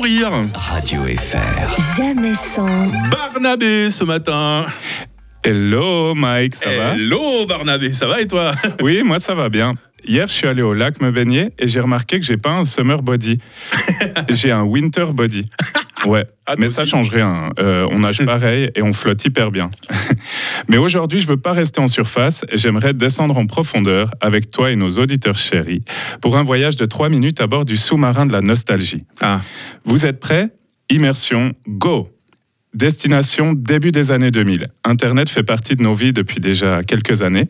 rire. Radio FR. Jamais sans. Barnabé ce matin. Hello Mike, ça va? Hello Barnabé, ça va et toi? Oui, moi ça va bien. Hier, je suis allé au lac me baigner et j'ai remarqué que j'ai pas un summer body. j'ai un winter body. Ouais, mais ça change rien. Euh, on nage pareil et on flotte hyper bien. mais aujourd'hui, je veux pas rester en surface. J'aimerais descendre en profondeur avec toi et nos auditeurs chéris pour un voyage de 3 minutes à bord du sous-marin de la nostalgie. Ah, Vous êtes prêts? Immersion, go Destination début des années 2000. Internet fait partie de nos vies depuis déjà quelques années.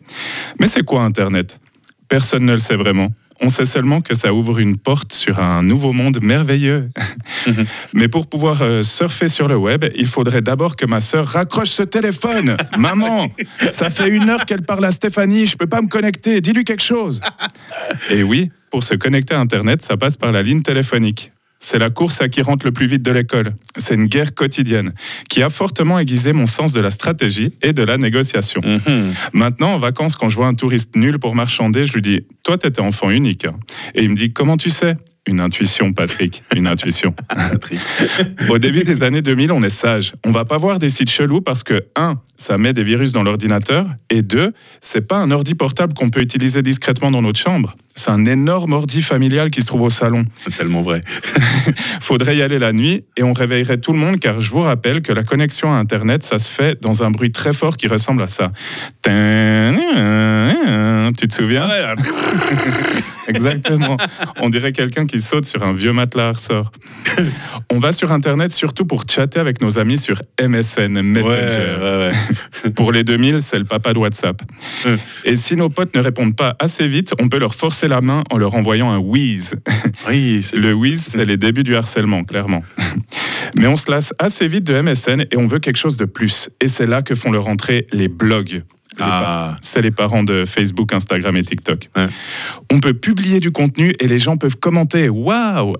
Mais c'est quoi Internet? Personne ne le sait vraiment. On sait seulement que ça ouvre une porte sur un nouveau monde merveilleux. Mais pour pouvoir euh, surfer sur le web, il faudrait d'abord que ma sœur raccroche ce téléphone. Maman, ça fait une heure qu'elle parle à Stéphanie, je peux pas me connecter, dis-lui quelque chose. Et oui, pour se connecter à Internet, ça passe par la ligne téléphonique. C'est la course à qui rentre le plus vite de l'école. C'est une guerre quotidienne qui a fortement aiguisé mon sens de la stratégie et de la négociation. mhm. Maintenant, en vacances, quand je vois un touriste nul pour marchander, je lui dis Toi, t'étais enfant unique. Et il me dit Comment tu sais? Une intuition, Patrick, une intuition. Patrick. Au début des années 2000, on est sage. On va pas voir des sites chelous parce que, un, ça met des virus dans l'ordinateur, et deux, c'est pas un ordi portable qu'on peut utiliser discrètement dans notre chambre. C'est un énorme ordi familial qui se trouve au salon. C'est tellement vrai. Faudrait y aller la nuit et on réveillerait tout le monde car je vous rappelle que la connexion à Internet, ça se fait dans un bruit très fort qui ressemble à ça. Tu te souviens? Exactement. On dirait quelqu'un qui saute sur un vieux matelas à ressort. On va sur Internet surtout pour chatter avec nos amis sur MSN, Messenger. ouais, ouais. Pour les 2000, c'est le papa de WhatsApp. Euh. Et si nos potes ne répondent pas assez vite, on peut leur forcer la main en leur envoyant un whiz. Oui, Le whiz, c'est les débuts du harcèlement, clairement. Mais on se lasse assez vite de MSN et on veut quelque chose de plus. Et c'est là que font leur entrée les blogs. Ah. C'est les parents de Facebook, Instagram et TikTok. Ouais. On peut publier du contenu et les gens peuvent commenter. Waouh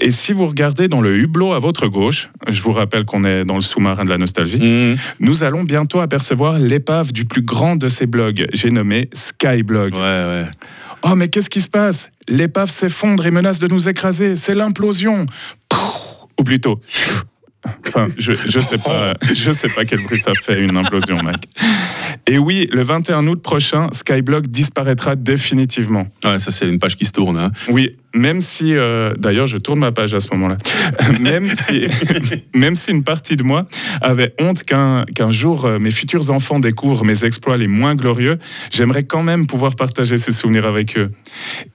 Et si vous regardez dans le hublot à votre gauche, je vous rappelle qu'on est dans le sous-marin de la nostalgie, Mhm. nous allons bientôt apercevoir l'épave du plus grand de ces blogs. J'ai nommé Skyblog. Ouais, ouais. Oh, mais qu'est-ce qui se passe? L'épave s'effondre et menace de nous écraser. C'est l'implosion. Ou plutôt. Enfin, je, je sais pas, je sais pas quel bruit ça fait une implosion, mec. Et oui, le 21 août prochain, Skyblog disparaîtra définitivement. Ouais, ça c'est une page qui se tourne. Hein. Oui, même si, euh, d'ailleurs, je tourne ma page à ce moment-là. même si, même si une partie de moi avait honte qu'un qu'un jour euh, mes futurs enfants découvrent mes exploits les moins glorieux, j'aimerais quand même pouvoir partager ces souvenirs avec eux.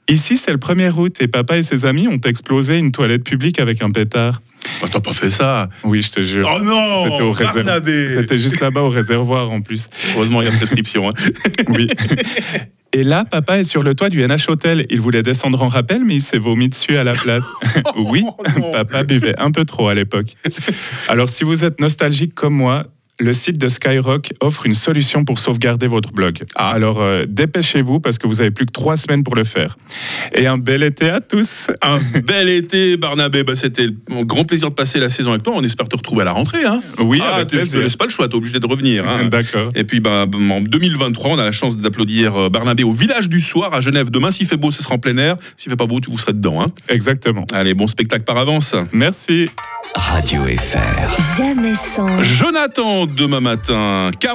Ici, c'est le 1er août et papa et ses amis ont explosé une toilette publique avec un pétard. Oh, T'as pas fait ça Oui, je te jure. Oh non C'était au réservoir. C'était juste là-bas au réservoir en plus. Heureusement, il y a prescription. Hein. Oui. Et là, papa est sur le toit du NH Hotel. Il voulait descendre en rappel, mais il s'est vomi dessus à la place. oui, Oh non. papa buvait un peu trop à l'époque. Alors, si vous êtes nostalgique comme moi, le site de Skyrock offre une solution pour sauvegarder votre blog. Ah. Alors, euh, dépêchez-vous parce que vous avez plus que trois semaines pour le faire. Et un bel été à tous. Un bel été, Barnabé. Bah, C'était un grand plaisir de passer la saison avec toi. On espère te retrouver à la rentrée. Hein. Oui, ah, avec tu- laisse pas le choix, t'es obligé de revenir. Hein. D'accord. Et puis bah, en 2023, on a la chance d'applaudir euh, Barnabé au village du soir à Genève. Demain, s'il fait beau, ce sera en plein air. S'il fait pas beau, tu vous serez dedans. Hein. Exactement. Allez, bon spectacle par avance. Merci. Radio FR. Jamais sans. Jonathan, demain matin.